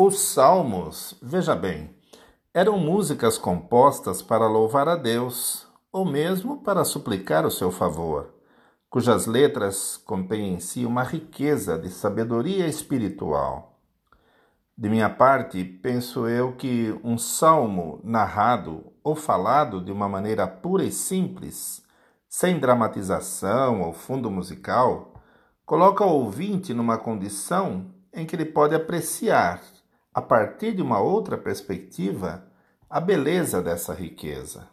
Os salmos, veja bem, eram músicas compostas para louvar a Deus, ou mesmo para suplicar o seu favor, cujas letras contêm em si uma riqueza de sabedoria espiritual. De minha parte, penso eu que um salmo narrado ou falado de uma maneira pura e simples, sem dramatização ou fundo musical, coloca o ouvinte numa condição em que ele pode apreciar a partir de uma outra perspectiva, a beleza dessa riqueza.